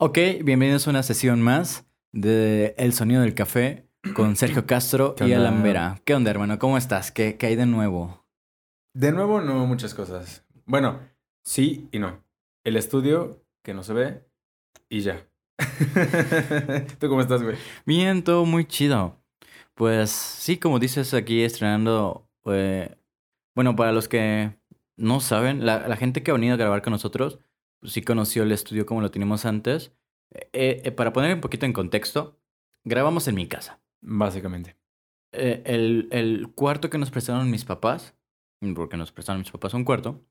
Ok, bienvenidos a una sesión más de El Sonido del Café con Sergio Castro ¿Qué y? Alan Vera. ¿Qué onda, hermano? ¿Cómo estás? ¿Qué, qué hay de nuevo? De nuevo, no muchas cosas. Bueno, sí y no. El estudio, que no se ve, y ya. ¿Tú cómo estás, güey? Bien, todo muy chido. Pues sí, como dices aquí, estrenando... eh, bueno, para los que no saben, la, la gente que ha venido a grabar con nosotros, sí conoció el estudio como lo teníamos antes. Eh, eh, para poner un poquito en contexto, grabamos en mi casa. Básicamente. Eh, el, el cuarto que nos prestaron mis papás, porque nos prestaron mis papás un cuarto,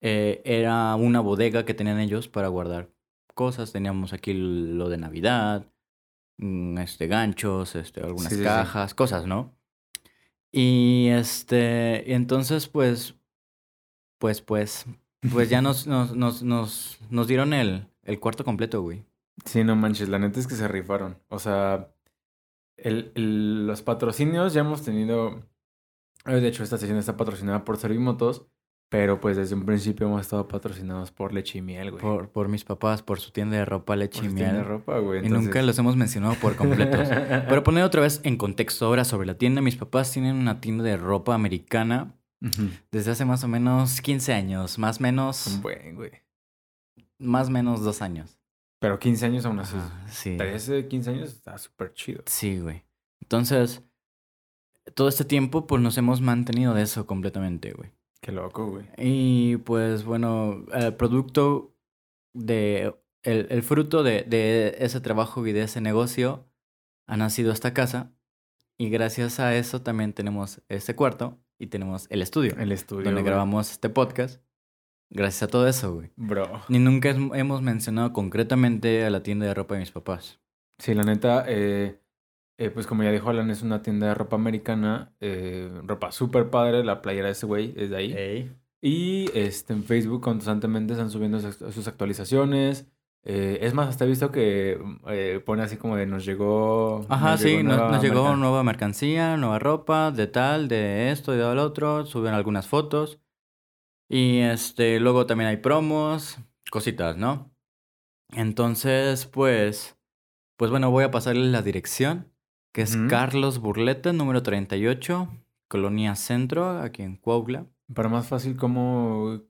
era una bodega que tenían ellos para guardar cosas. Teníamos aquí lo de Navidad, mm, este, ganchos, este, algunas Sí, sí, sí. cajas, cosas, ¿no? Y este, y entonces, pues, pues, pues, pues ya nos, nos, nos, nos, nos dieron el, el cuarto completo, güey. Sí, no manches, la neta es que se rifaron. O sea, el, el- los patrocinios ya hemos tenido. De hecho, esta sesión está patrocinada por Servimotos, pero pues desde un principio hemos estado patrocinados por Leche y Miel, güey. Por, por mis papás, por su tienda de ropa, leche Por y su tienda de miel. ropa, güey. Y nunca los hemos mencionado por completos. Pero poner otra vez en contexto ahora sobre la tienda. Mis papás tienen una tienda de ropa americana Desde hace más o menos 15 años. Más o menos, buen, güey. más o menos dos años. Pero 15 años aún así. Ajá, sí. 13, 15 años está súper chido. Sí, güey. Entonces, todo este tiempo pues nos hemos mantenido de eso completamente, güey. Qué loco, güey. Y pues bueno, el producto de... El, el fruto de, de ese trabajo y de ese negocio ha nacido esta casa. Y gracias a eso también tenemos este cuarto y tenemos el estudio. El estudio. donde güey. grabamos este podcast. Gracias a todo eso, güey. Bro. Ni nunca hemos mencionado concretamente a la tienda de ropa de mis papás. Sí, la neta, eh, eh, pues como ya dijo Alan, es una tienda de ropa americana. eh, ropa súper padre. La playera de ese güey es de ahí. Ey. Y este, en Facebook constantemente están subiendo sus actualizaciones. Eh, es más, hasta he visto que eh, pone así como de nos llegó. Ajá, nos sí, llegó nos, llegó merca-". nueva mercancía, nueva ropa, de tal, de esto y de lo otro. Suben algunas fotos. Y este, luego también hay promos, cositas, ¿no? Entonces, pues, pues bueno, voy a pasarles la dirección, que es. Carlos Burleta, número 38, Colonia Centro, aquí en Cuautla. Para más fácil, como.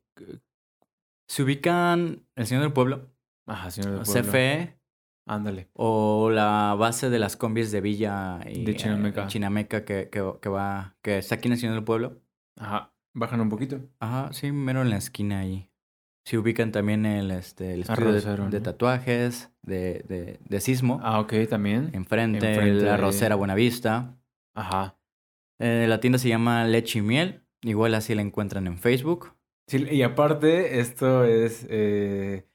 Se ubican el Señor del Pueblo, Ajá, señor del pueblo. CFE Ándale. o la base de las combis de Villa y De Chinameca. eh, Chinameca que, que, que va, que está aquí en el Señor del Pueblo. Ajá. Bajan un poquito. Ajá, sí, mero en la esquina ahí. Se ubican también el, este, el estudio de, Arrocero, de ¿no? tatuajes, de, de, de sismo. Ah, ok, también. enfrente, enfrente la Rosera Buenavista. Ajá. Eh, la tienda se llama Leche y Miel. Igual así la encuentran en Facebook. Sí, y aparte, esto es. eh,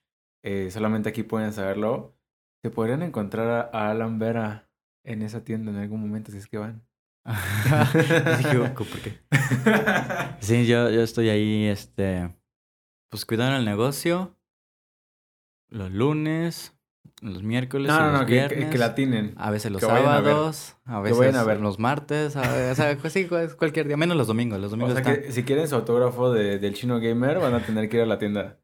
eh, solamente aquí pueden saberlo. Se podrían encontrar a, Alan Vera en esa tienda en algún momento, si es que van. "¿Por qué?". Sí, yo, yo estoy ahí, este, pues cuidando el negocio. Los lunes, los miércoles, no, no, los no, que, que, viernes. que la tienen. A veces los que vayan a sábados, a veces a ver. los martes, a o sea, pues sí, cual- cualquier día, menos los domingos. Los O domingos sea están- que si quieren su autógrafo de- del chino gamer, van a tener que ir a la tienda.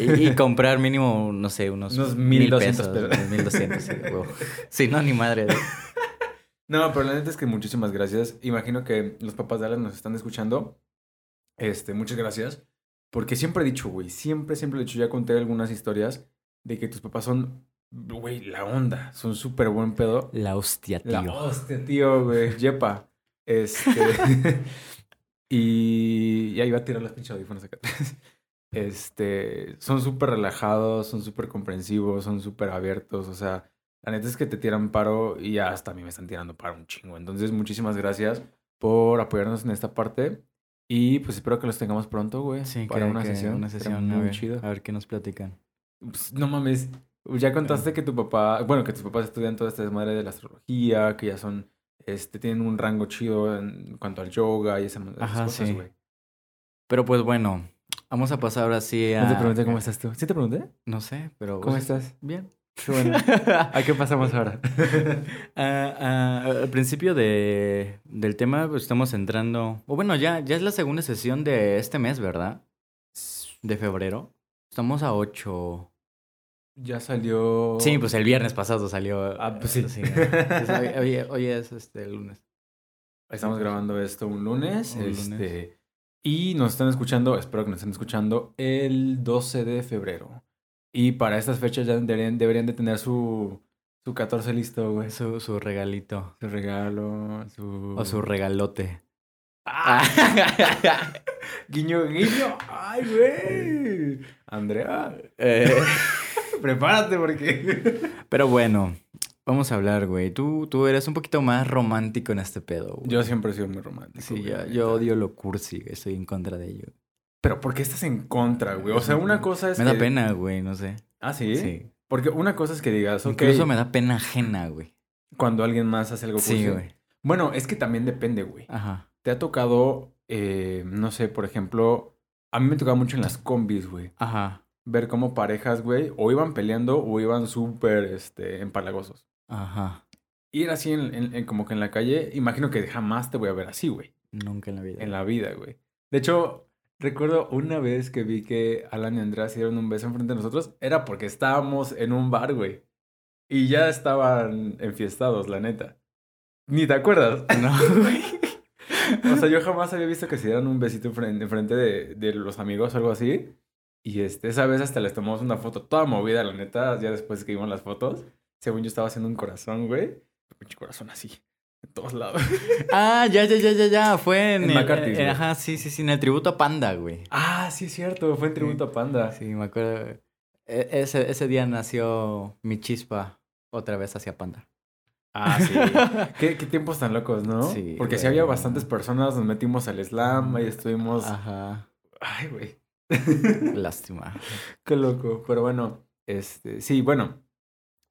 Y, y comprar mínimo, no sé, unos, Unos mil 1200 pesos. pesos. unos 1200, sí, huevo. Sí, no, ni madre. de- No, pero la neta es que muchísimas gracias. Imagino que los papás de Alan nos están escuchando. Este, muchas gracias. Porque siempre he dicho, güey, siempre, siempre he dicho, ya conté algunas historias de que tus papás son, güey, la onda. Son súper buen pedo. La hostia, tío. La hostia, tío, güey. Yepa. Este. y ya iba a tirar los pinches audífonos acá. Este. Son súper relajados, son súper comprensivos, son súper abiertos. O sea, la neta es que te tiran paro y hasta a mí me están tirando paro un chingo. Entonces, muchísimas gracias por apoyarnos en esta parte. Y pues espero que los tengamos pronto, güey. Sí, para que- una que sesión. Una sesión, muy ver, chido. A ver qué nos platican. Pues, no mames. Ya contaste que tu papá, bueno, que tus papás estudian toda esta desmadre de la astrología, que ya son, este, tienen un rango chido en cuanto al yoga y esa, esas Ajá, cosas, sí. güey. Pero pues bueno, vamos a pasar ahora sí a... No te pregunté cómo estás tú. ¿Sí te pregunté? No sé, pero... ¿Cómo estás? Bien. Qué bueno. ¿A qué pasamos ahora? Ah, ah, al principio de, del tema pues, estamos entrando... O bueno, ya, ya es la segunda sesión de este mes, ¿verdad? De febrero. Estamos a 8... ya salió. Sí, pues el viernes pasado salió. Ah, pues sí. Pues hoy, hoy- hoy es este el lunes. Estamos grabando esto un lunes. Un este, lunes. Y nos están escuchando, espero que nos estén escuchando, el 12 de febrero. Y para estas fechas ya deberían, deberían de tener su, su 14 listo, güey. Su, Su, su regalito. regalo, su... O su regalote. ¡Ah! guiño, guiño. ¡Ay, güey! Andrea, Eh, prepárate porque... pero bueno, vamos a hablar, güey. Tú, tú eres un poquito más romántico en este pedo. güey. Yo siempre he sido muy romántico. Sí, yo, yo odio lo cursi, güey, estoy en contra de ello. Pero ¿por qué estás en contra, güey? O sea, una cosa es Me da pena, güey, no sé. Ah, ¿sí? Sí. Porque una cosa es que digas, ok, Incluso me da pena ajena, güey. cuando alguien más hace algo Sí, cursi. güey. Bueno, es que también depende, güey. Ajá. Te ha tocado, eh, no sé, por ejemplo, a mí me tocaba mucho en las combis, güey. Ajá. Ver cómo parejas, güey, o iban peleando o iban súper, este, empalagosos. Ajá. Ir así en, en- en- como que en la calle, imagino que jamás te voy a ver así, güey. Nunca en la vida. En la vida, güey. De hecho, recuerdo una vez que vi que Alan y Andrea se dieron un beso enfrente de nosotros, era porque estábamos en un bar, güey. Y ya estaban enfiestados, la neta. Ni te acuerdas. No, güey. O sea, yo jamás había visto que se dieran un besito enfrente, enfrente de, de los amigos o algo así. Y este, esa vez hasta les tomamos una foto toda movida, la neta, ya después que vimos las fotos. Según yo estaba haciendo un corazón, güey. Un pinche corazón así, en todos lados. Ah, ya, ya, ya, ya, ya. Fue en, En el- McCarthy's, ajá, sí, sí, sí, en el tributo a Panda, güey. Ah, sí es cierto, fue en tributo a Panda. Sí, me acuerdo. E- Ese, ese día nació mi chispa otra vez hacia Panda. Ah, sí. ¿Qué, qué tiempos tan locos, ¿no? Sí, Porque sí güey. había bastantes personas, nos metimos al slam, ahí estuvimos... Ajá. Ay, güey. Lástima. Qué loco. Pero bueno, este, sí, bueno,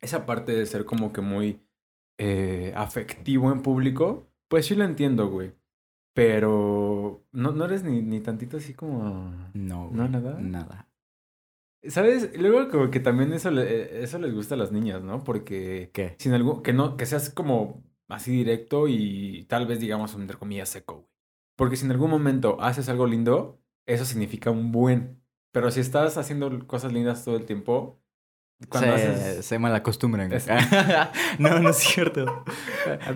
esa parte de ser como que muy eh, afectivo en público, pues sí lo entiendo, güey. Pero no, no eres ni, ni tantito así como... No, ¿No, nada? Nada. ¿Sabes? Luego como que también eso, le- eso les gusta a las niñas, ¿no? Porque ¿Qué? sin algo, que no, que seas como así directo y tal vez digamos entre comillas seco, güey. Porque si en algún momento haces algo lindo, eso significa un buen. Pero si estás haciendo cosas lindas todo el tiempo, cuando se, haces... se malacostumbran. Es- no, no es cierto.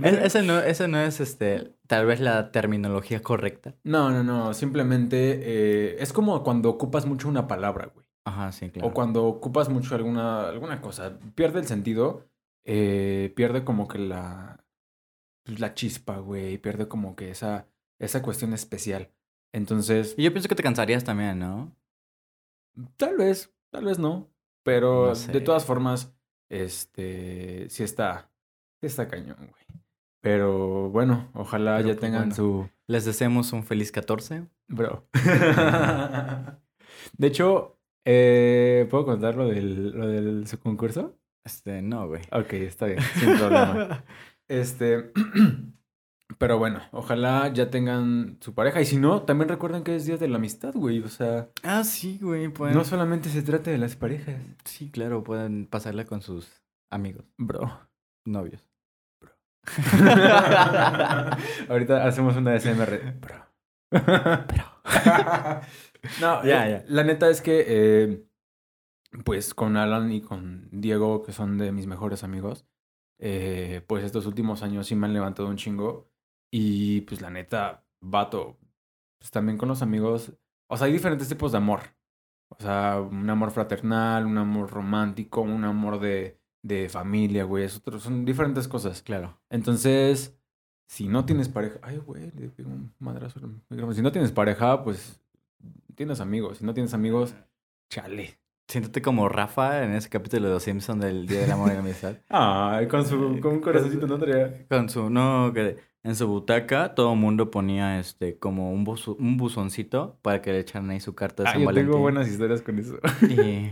Es- ese, no, no es este, tal vez la terminología correcta. No, no, no, simplemente eh, es como cuando ocupas mucho una palabra, güey. Ajá, sí, claro. O cuando ocupas mucho alguna, alguna cosa, pierde el sentido, eh, pierde como que la, pues, la chispa, güey, pierde como que esa, esa cuestión especial. Entonces, Y yo pienso que te cansarías también, ¿no? tal vez, tal vez no, pero No de todas formas, este, sí está, sí está cañón, güey. Pero bueno, ojalá Pero, ya pues, tengan bueno. su... Les deseamos un feliz 14. Bro. de hecho, eh, ¿puedo contar lo del, lo del su concurso? Este, no, güey. Ok, está bien, sin problema. Este, pero bueno, ojalá ya tengan su pareja. Y si no, también recuerden que es Día de la Amistad, güey. O sea, ah, sí, güey. Pueden... no solamente se trata de las parejas. Sí, claro, pueden pasarla con sus amigos, Bro. novios. Ahorita hacemos una SMR. Bro. no, Ya, eh, ya. La neta es que, eh, pues con Alan y con Diego, que son de mis mejores amigos, eh, pues estos últimos años sí me han levantado un chingo. Y pues la neta, vato, pues también con los amigos. O sea, hay diferentes tipos de amor. O sea, un amor fraternal, un amor romántico, un amor de, de familia, güey. Es otro, son diferentes cosas. Claro. Entonces, si no tienes pareja. Ay, güey, le pegó un madrazo. Si no tienes pareja, pues tienes amigos. Si no tienes amigos, chale. Siéntate como Rafa en ese capítulo de Los Simpsons del Día del Amor y la Amistad. Ay, con su con un corazoncito, ¿no, Andrea? Con su, no, que en su butaca todo el mundo ponía este como un, buzo- un buzoncito para que le echaran ahí su carta de Ah, San yo Valentín. tengo buenas historias con eso. Y.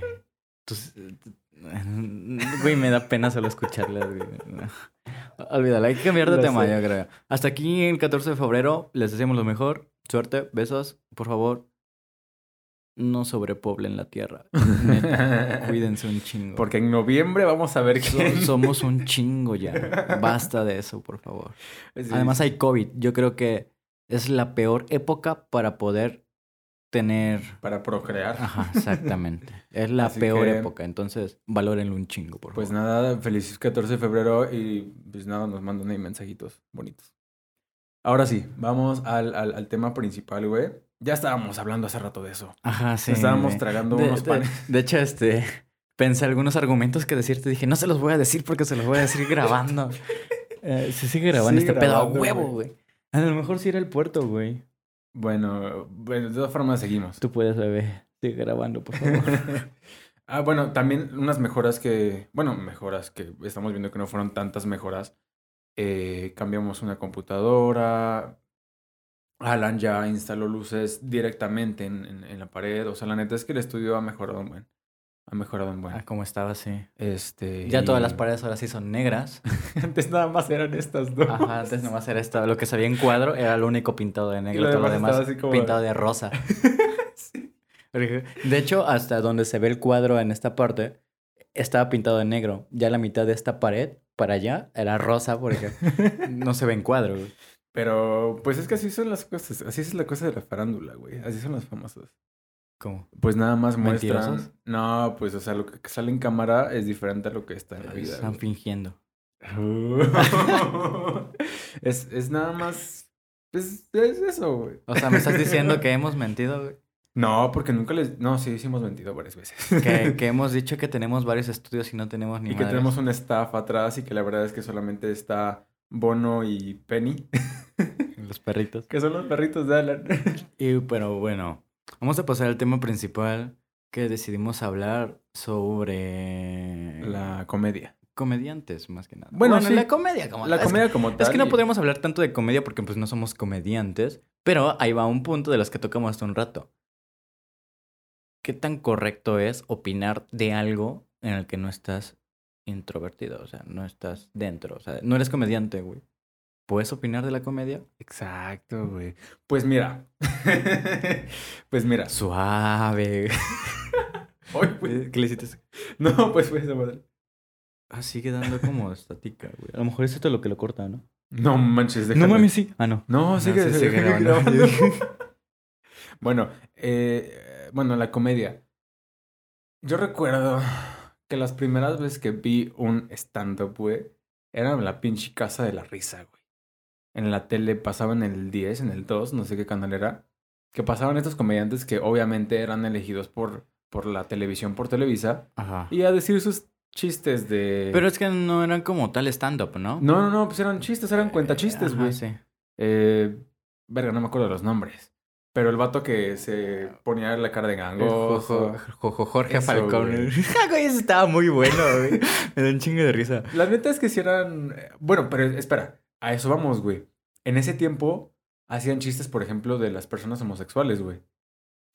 Entonces, güey, me da pena solo escucharlas, güey. No. Olvídalo, hay que cambiar de tema, sé. yo creo. Hasta aquí el 14 de febrero, les deseamos lo mejor. Suerte, besos, por favor. No sobrepoblen la tierra. Neta, cuídense un chingo. Porque en noviembre vamos a ver So- quién. somos un chingo ya. Basta de eso, por favor. Sí. Además hay COVID. Yo creo que es la peor época para poder tener... Para procrear. Ajá, exactamente. es la Así peor que- época, entonces valórenlo un chingo, por Pues favor. nada, feliz 14 de febrero y pues nada, nos mandan ahí mensajitos bonitos. Ahora sí, vamos al, al, al tema principal, güey. Ya estábamos hablando hace rato de eso. Ajá, sí. estábamos tragando de, unos panes. de hecho, este... Pensé algunos argumentos que decirte. Dije, no se los voy a decir porque se los voy a decir grabando. Eh, se sigue grabando Sigue este pedo a grabando, huevo, güey. güey. A lo mejor sí era el puerto, güey. Bueno, bueno, de todas formas seguimos. Tú puedes, bebé. Sigue grabando, por favor. ah, bueno, también unas mejoras que, bueno, mejoras que estamos viendo que no fueron tantas mejoras. Eh, cambiamos una computadora. Alan ya instaló luces directamente en, en, en la pared. O sea, la neta es que el estudio ha mejorado un buen. Ha mejorado un buen. ah, como estaba, sí. Este. Ya todas las paredes ahora sí son negras. Antes nada más eran estas dos. Ajá, antes nomás era esto. Lo que se veía en cuadro era lo único pintado de negro. lo todo lo demás como- pintado de rosa. Sí. De hecho, hasta donde se ve el cuadro en esta parte, estaba pintado de negro. Ya la mitad de esta pared, para allá, era rosa porque no se ve en cuadro. Pero, pues es que así son las cosas. Así es la cosa de la farándula, güey. Así son los famosos. ¿Cómo? Pues nada más muestran. ¿Mentirosos? No, pues, o sea, lo que sale en cámara es diferente a lo que está en la vida. Están güey. fingiendo. es, es nada más. Es, es eso, güey. O sea, me estás diciendo que hemos mentido, güey? No, porque nunca les. No, sí, sí hemos mentido varias veces. Que, que hemos dicho que tenemos varios estudios y no tenemos ni y que tenemos un staff atrás y que la verdad es que solamente está Bono y Penny, Los perritos. que son los perritos de Alan. Y, pero bueno, vamos a pasar al tema principal que decidimos hablar sobre La comedia. comediantes, más que nada. Bueno, sí. la comedia como La tal. Que- comedia como tal. Es que no podríamos hablar tanto de comedia porque pues no somos comediantes, pero ahí va un punto de los que tocamos hace un rato. ¿Qué tan correcto es opinar de algo en el que no estás introvertido? O sea, no estás dentro. O sea, no eres comediante, güey. ¿Puedes opinar de la comedia? Exacto, güey. Pues mira. pues mira. Suave. Ay, güey. ¿Qué le hiciste? No, pues fue esa madre. Ah, sigue dando como estática, güey. A lo mejor es esto lo que lo corta, ¿no? No manches, déjame. No mames, sí. Ah, no. No, sigue, sí, sigue sigue grabando. grabando. bueno, eh, bueno, la comedia. Yo recuerdo que las primeras veces que vi un stand-up, güey, era en la pinche casa de la risa, güey. En la tele pasaban en el 10, en el 2, no sé qué canal era, que pasaban estos comediantes que obviamente eran elegidos por, por la televisión, por Televisa, Ajá. y a decir sus chistes de... Pero es que no eran como tal stand-up, ¿no? No, no, no, pues eran chistes, eran cuentachistes, Ajá, güey. sí. Eh, verga, no me acuerdo de los nombres. Pero el vato que se ponía la cara de. Jojo- Jojo Jorge Eso, Falcón. güey. Ah, güey, ese estaba muy bueno, güey. Me da un chingo de risa. La neta es que si eran. eh, Bueno, pero espera, a eso vamos, güey. En ese tiempo hacían chistes, por ejemplo, de las personas homosexuales, güey.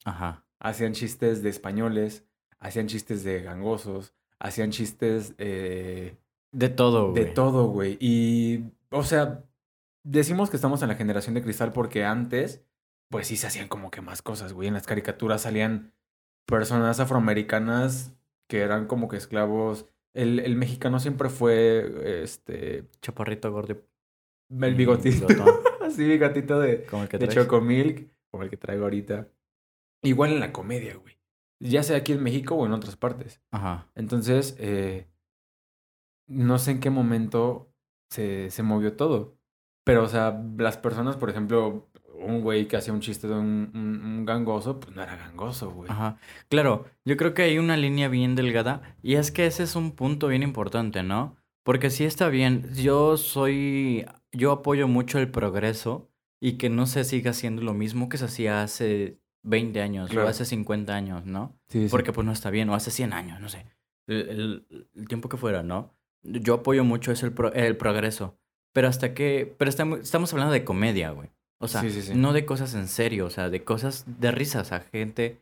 Ajá. Hacían chistes de españoles, hacían chistes de gangosos, hacían chistes eh, De todo, de güey. todo, güey. Y, o sea, decimos que estamos en la generación de cristal porque antes, pues sí se hacían como que más cosas, güey. En las caricaturas salían personas afroamericanas que eran como que esclavos. El, el mexicano siempre fue, este, Chaparrito gordo. el bigotito. Así, bigotito de, Como el que de. Chocomilk, como el que traigo ahorita. Igual en la comedia, güey. Ya sea aquí en México o en otras partes. Ajá. Entonces, eh, no sé en qué momento se, se movió todo. Pero, o sea, las personas, por ejemplo, un güey que hacía un chiste de un, un- un gangoso, pues no era gangoso, güey. Ajá. Claro, yo creo que hay una línea bien delgada y es que ese es un punto bien importante, ¿no? Porque sí está bien, yo soy, yo apoyo mucho el progreso y que no se siga haciendo lo mismo que se hacía hace 20 años Claro. o hace 50 años, ¿no? Sí, sí. Porque pues no está bien, o hace 100 años, no sé. El, el- el tiempo que fuera, ¿no? Yo apoyo mucho eso, el, pro- el progreso. Pero hasta que... Pero estamos, estamos hablando de comedia, güey. O sea, Sí, sí, sí. no de cosas en serio, o sea, de cosas de risas a gente...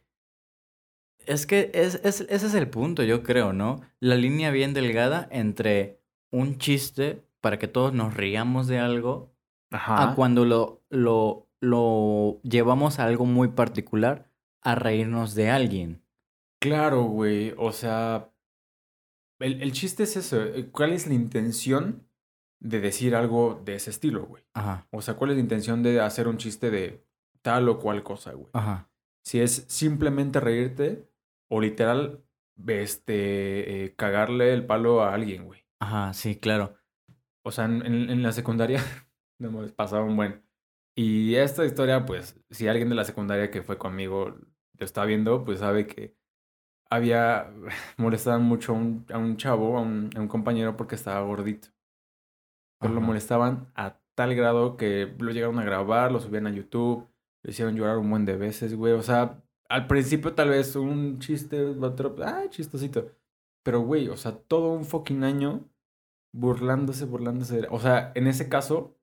Es que es, es- ese es el punto, yo creo, ¿no? La línea bien delgada entre un chiste para que todos nos riamos de algo Ajá. a cuando lo, lo, lo llevamos a algo muy particular a reírnos de alguien. Claro, güey. O sea, el, el chiste es eso. eh, ¿Cuál es la intención de decir algo de ese estilo, güey? Ajá, O sea, ¿cuál es la intención de hacer un chiste de tal o cual cosa, güey? ajá. Si es simplemente reírte o literal, este, eh, cagarle el palo a alguien, güey. Ajá, sí, claro. O sea, en, en- la secundaria no me pasaba un buen. Y esta historia, pues, si alguien de la secundaria que fue conmigo lo está viendo, pues sabe que había molestaban mucho a un, a un chavo, a un, a un compañero, porque estaba gordito. Pero lo molestaban a tal grado que lo llegaron a grabar, lo subían a YouTube, lo hicieron llorar un buen de veces, güey. O sea, al principio tal vez un chiste, otro, ah, chistosito. Pero, güey, o sea, todo un fucking año burlándose, burlándose. O sea, en ese caso,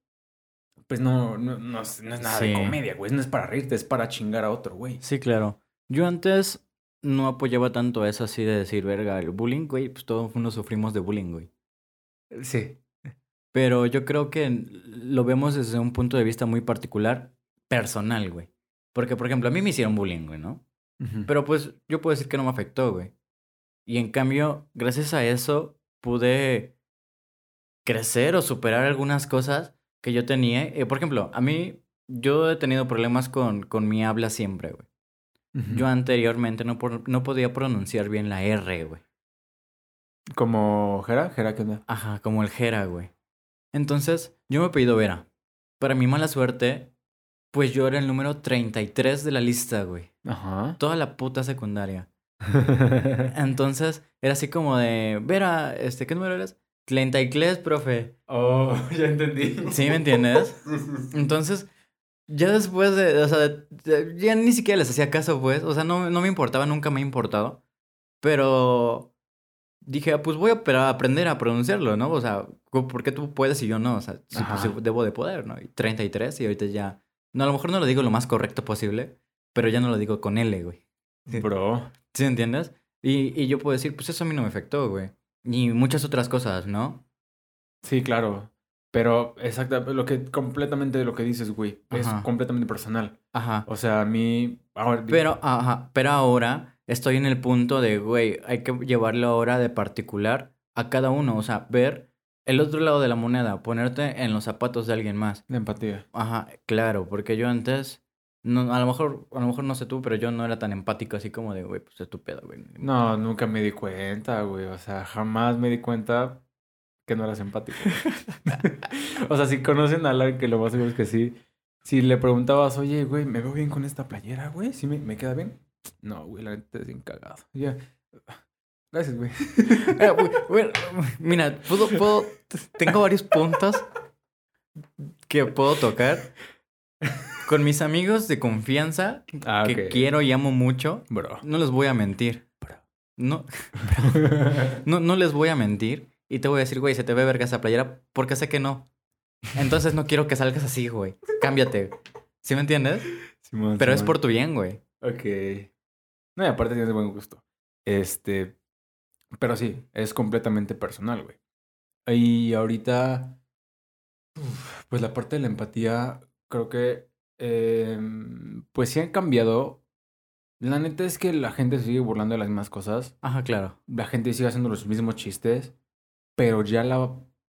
pues no, no, no, es, no es nada de comedia, güey. No es para reírte, es para chingar a otro, güey. Sí, claro. Yo antes no apoyaba tanto eso así de decir, verga, el bullying, güey, pues todos uno sufrimos de bullying, güey. Sí. Pero yo creo que lo vemos desde un punto de vista muy particular, personal, güey. Porque, por ejemplo, a mí me hicieron bullying, güey, ¿no? Pero pues yo puedo decir que no me afectó, güey. Y en cambio, gracias a eso, pude crecer o superar algunas cosas que yo tenía. Eh, por ejemplo, a mí, yo he tenido problemas con, con mi habla siempre, güey. Yo anteriormente no, por- no podía pronunciar bien la R, güey. Como Jera, Jera, ¿qué onda? Ajá, como el Jera, güey. Entonces, yo me he pedido Vera. Para mi mala suerte, pues yo era el número 33 de la lista, güey. Ajá. Toda la puta secundaria. Entonces, era así como de, Vera, este, ¿qué número eres? 33, profe. oh, ya entendí. ¿Sí me entiendes? Entonces, ya después de, o sea, de- de- ya ni siquiera les hacía caso, pues. O sea, no, no me importaba, nunca me ha importado. Pero dije, ah, pues voy a aprender a pronunciarlo, ¿no? O sea, ¿por qué tú puedes y yo no? O sea, sí, pues, debo de poder, ¿no? Y 33 y ahorita ya... No, a lo mejor no lo digo lo más correcto posible, pero ya no lo digo con L, güey. Bro. ¿Sí entiendes? Y, y yo puedo decir, pues eso a mí no me afectó, güey. Y muchas otras cosas, ¿no? Sí, claro. Pero exacto, lo que completamente lo que dices, güey, es Ajá. completamente personal. Ajá. O sea, a mí ahora Pero, ajá, pero ahora estoy en el punto de, güey, hay que llevarlo ahora de particular a cada uno. O sea, ver el otro lado de la moneda, ponerte en los zapatos de alguien más. la empatía. Ajá, claro, porque yo antes, no, a lo mejor, a lo mejor no sé tú, pero yo no era tan empático así como de, güey, pues es tu pedo, güey. No, nunca me di cuenta, güey. O sea, jamás me di cuenta que no eras empático. o sea, si conocen a alguien que lo más seguro es que sí. Si le preguntabas, oye, güey, ¿me veo bien con esta playera, güey? ¿Sí me, me queda bien? No, güey, la neta es bien cagado. Ya. Gracias, güey. Eh, güey, mira, puedo, puedo, tengo varios puntos que puedo tocar con mis amigos de confianza Ah, que ok. quiero y amo mucho. Bro. No les voy a mentir. No, no, no les voy a mentir. Y te voy a decir, güey, se te ve verga esa playera porque sé que no. Entonces no quiero que salgas así, güey. Cámbiate. ¿Sí me entiendes? Simón, Pero es por tu bien, güey. Ok. No, y aparte tienes buen gusto. Este. Pero sí, es completamente personal, güey. Y ahorita. Pues la parte de la empatía, creo que. em, pues sí han cambiado. La neta es que la gente sigue burlando de las mismas cosas. Ajá, claro. La gente sigue haciendo los mismos chistes. Pero ya la,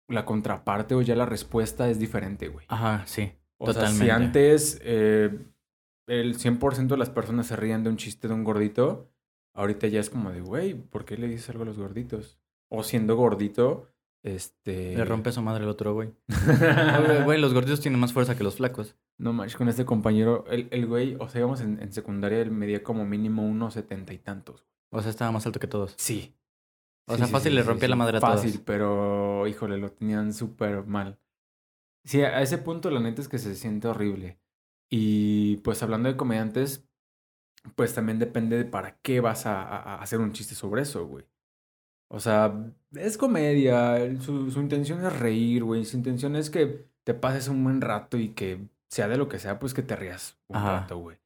la contraparte o ya la respuesta es diferente, güey. Ajá, sí. O sea, Totalmente. si antes eh, el 100% de las personas se rían de un chiste de un gordito, ahorita ya es como de, güey, ¿por qué le dices algo a los gorditos? O siendo gordito, este... Le rompe su madre el otro, güey. Güey, los gorditos tienen más fuerza que los flacos. no manches, con este compañero, el, el güey, o sea, íbamos en, en secundaria, él medía como mínimo unos setenta y tantos. O sea, estaba más alto que todos. Sí. O sea, fácil le rompía la madre a Fácil, todos. pero, híjole, lo tenían súper mal. Sí, a ese punto la neta es que se siente horrible. Y pues hablando de comediantes, pues también depende de para qué vas a, a- a hacer un chiste sobre eso, güey. O sea, es comedia, su, su intención es reír, güey. Su intención es que te pases un buen rato y que sea de lo que sea, pues que te rías un Ajá. rato, güey.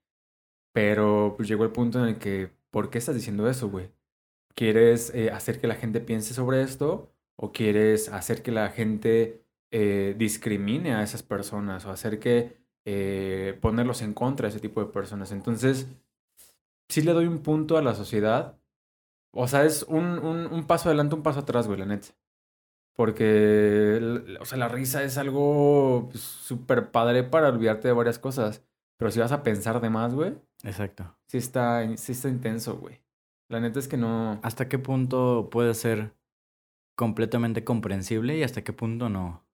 Pero pues llegó el punto en el que, ¿por qué estás diciendo eso, güey? ¿Quieres eh, hacer que la gente piense sobre esto? ¿O quieres hacer que la gente eh, discrimine a esas personas? ¿O hacer que eh, ponerlos en contra de ese tipo de personas? Entonces, sí le doy un punto a la sociedad. O sea, es un, un, un paso adelante, un paso atrás, güey, la neta. Porque, o sea, la risa es algo pues, súper padre para olvidarte de varias cosas. Pero si vas a pensar de más, güey, Exacto. sí está, sí está intenso, güey. La neta es que no. ¿Hasta qué punto puede ser completamente comprensible y hasta qué punto no?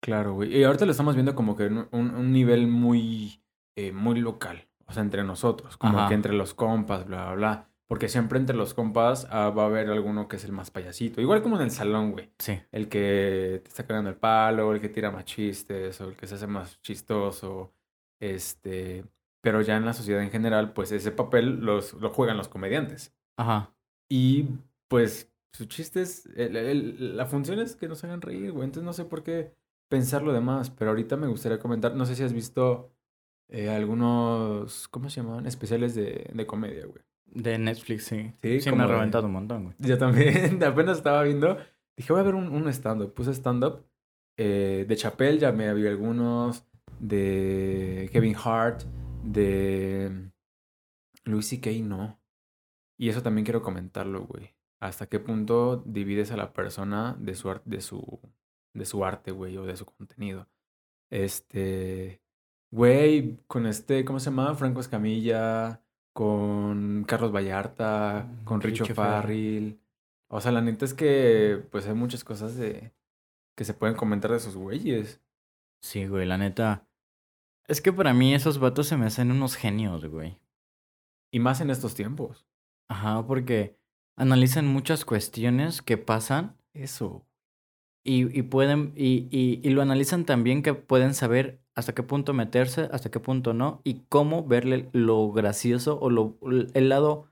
Claro, güey. Y ahorita lo estamos viendo como que en un, un nivel muy, eh, muy local. O sea, entre nosotros. Como Ajá. que entre los compas, bla, bla, bla. Porque siempre entre los compas ah, va a haber alguno que es el más payasito. Igual como en el salón, güey. Sí. El que te está cagando el palo, el que tira más chistes, o el que se hace más chistoso. Este. Pero ya en la sociedad en general, pues ese papel los, lo juegan los comediantes. Ajá. Y pues sus chistes, el- el- la función es que nos hagan reír, güey. Entonces no sé por qué pensar lo demás. Pero ahorita me gustaría comentar, no sé si has visto eh, algunos, ¿cómo se llaman? Especiales de, de comedia, güey. De Netflix, sí. Sí, me ha de- reventado un montón, güey. Yo también, apenas estaba viendo. Dije, voy a ver un, un stand-up. Puse stand-up. eh, de Chappelle ya me vi algunos. De Kevin Hart. De Louis C.K. no. Y eso también quiero comentarlo, güey. ¿Hasta qué punto divides a la persona de su, de su, de su arte, güey, o de su contenido? Este. Güey, con este, ¿cómo se llama? Franco Escamilla, con Carlos Vallarta, con Richo. Farrell. O sea, la neta es que, pues hay muchas cosas de que se pueden comentar de esos güeyes. Sí, güey, la neta. Es que para mí esos vatos se me hacen unos genios, güey. Y más en estos tiempos. Ajá, porque analizan muchas cuestiones que pasan Eso. Y, y pueden, y, y, y lo analizan también que pueden saber hasta qué punto meterse, hasta qué punto no, y cómo verle lo gracioso o lo, el lado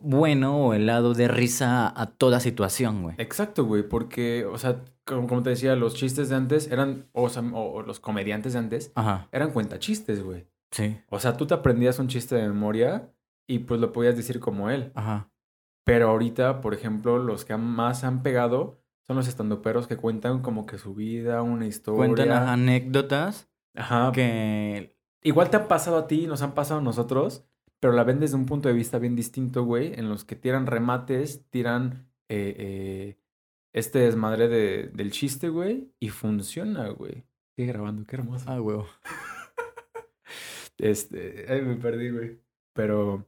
bueno o el lado de risa a toda situación, güey. Exacto, güey, porque, o sea, como, como te decía, los chistes de antes eran, o, sea, o- o los comediantes de antes, Ajá, eran cuentachistes, güey. sí, O sea, tú te aprendías un chiste de memoria y pues lo podías decir como él. ajá. Pero ahorita, por ejemplo, los que más han pegado son los estandoperos que cuentan como que su vida, una historia. Cuentan ajá, anécdotas Ajá. que Igual te ha pasado a ti, nos han pasado a nosotros, pero la ven desde un punto de vista bien distinto, güey, en los que tiran remates, tiran eh, eh, este desmadre de, del chiste, güey, y funciona, güey. Sigue grabando, qué hermoso. Ah, güey. Este, ay, me perdí, güey. Pero,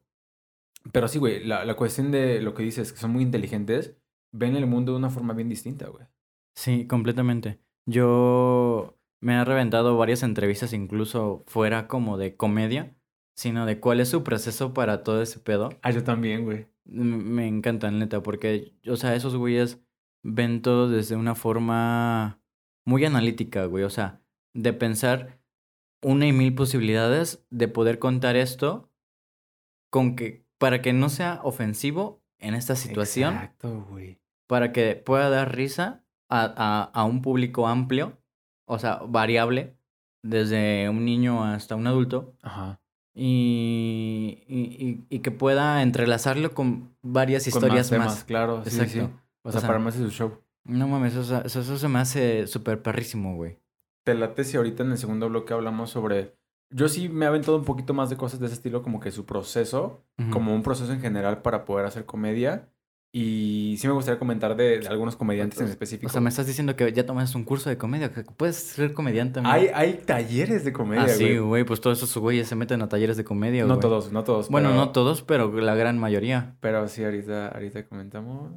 pero sí, güey, la, la cuestión de lo que dices, que son muy inteligentes, ven el mundo de una forma bien distinta, güey. Sí, completamente. Yo me he reventado varias entrevistas, incluso fuera como de comedia, sino de cuál es su proceso para todo ese pedo. Ah, yo también, güey. Me encantan, neta, porque, o sea, esos güeyes ven todo desde una forma muy analítica, güey. O sea, de pensar una y mil posibilidades de poder contar esto con que, para que no sea ofensivo en esta situación, Exacto, güey. Para que pueda dar risa a, a, a un público amplio, o sea, variable, desde un niño hasta un adulto, Ajá. y, y, y- que pueda entrelazarlo con varias Con historias más más. temas, claro. sí, Exacto. sí. O O sea, sea, para más es su show. No mames, eso, eso se me hace súper perrísimo, güey. Te late si ahorita en el segundo bloque hablamos sobre... Yo sí me he aventado un poquito más de cosas de ese estilo, como que su proceso, como un proceso en general para poder hacer comedia. Y sí me gustaría comentar de, de algunos comediantes en específico. O sea, me estás diciendo que ya tomaste un curso de comedia, que puedes ser comediante. amigo? hay, hay talleres de comedia, ah, sí, güey. pues todos esos güeyes se meten a talleres de comedia, No todos, no todos. Bueno, pero- no todos, pero la gran mayoría. Pero sí, ahorita, ahorita comentamos.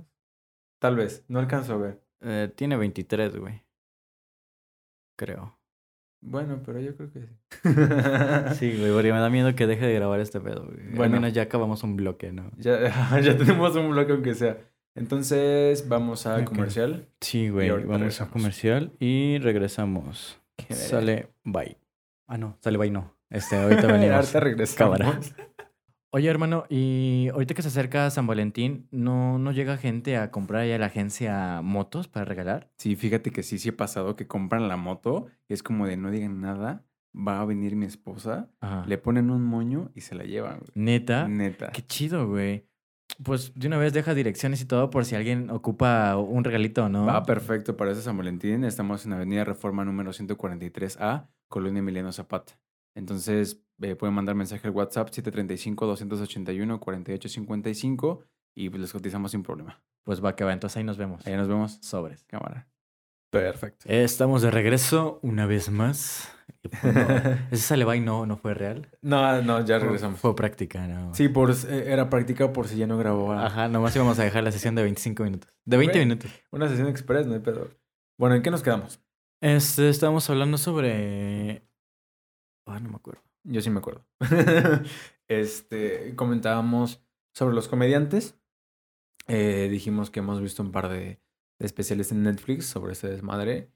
Tal vez, no alcanzo a ver. Eh, tiene 23, güey. Creo. Bueno, pero yo creo que sí. Sí, güey, porque me da miedo que deje de grabar este pedo, güey. Al Bueno. menos ya acabamos un bloque, ¿no? Ya, ya tenemos un bloque aunque sea. Entonces, vamos a comercial. Sí, Y güey. Vamos regresamos. a comercial y regresamos. Sale, bye. Ah, no, sale, bye, no. Este, ahorita venimos. Ahorita regresamos. Cámara. Oye, hermano, y ahorita que se acerca San Valentín, ¿no, ¿no llega gente a comprar ya a la agencia motos para regalar? Sí, fíjate que sí, sí he pasado que compran la moto y es como de no digan nada, va a venir mi esposa, Ajá. le ponen un moño y se la llevan, güey. Neta. Neta. Qué chido, güey. Pues de una vez deja direcciones y todo por si alguien ocupa un regalito, ¿no? Va perfecto para ese San Valentín. Estamos en Avenida Reforma número 143A, Colonia Emiliano Zapata. Entonces, eh, pueden mandar mensaje al WhatsApp 735-281-4855 y pues les cotizamos sin problema. Pues va que va, entonces ahí nos vemos. Ahí nos vemos. Sobres. Cámara. Perfecto. Estamos de regreso una vez más. Y pues no, ese Salevay no, no fue real. No, no, ya regresamos. Fue práctica, ¿no? Sí, por, eh, era práctica por si ya no grababa. Ajá, nomás íbamos a dejar la sesión de 25 minutos. De 20 Güey. minutos. Una sesión express, no hay pedo. Bueno, ¿en qué nos quedamos? Este, estábamos hablando sobre... Ah, no me acuerdo. Yo sí me acuerdo. este, comentábamos sobre los comediantes. Eh, dijimos que hemos visto un par de, de especiales en Netflix sobre ese desmadre.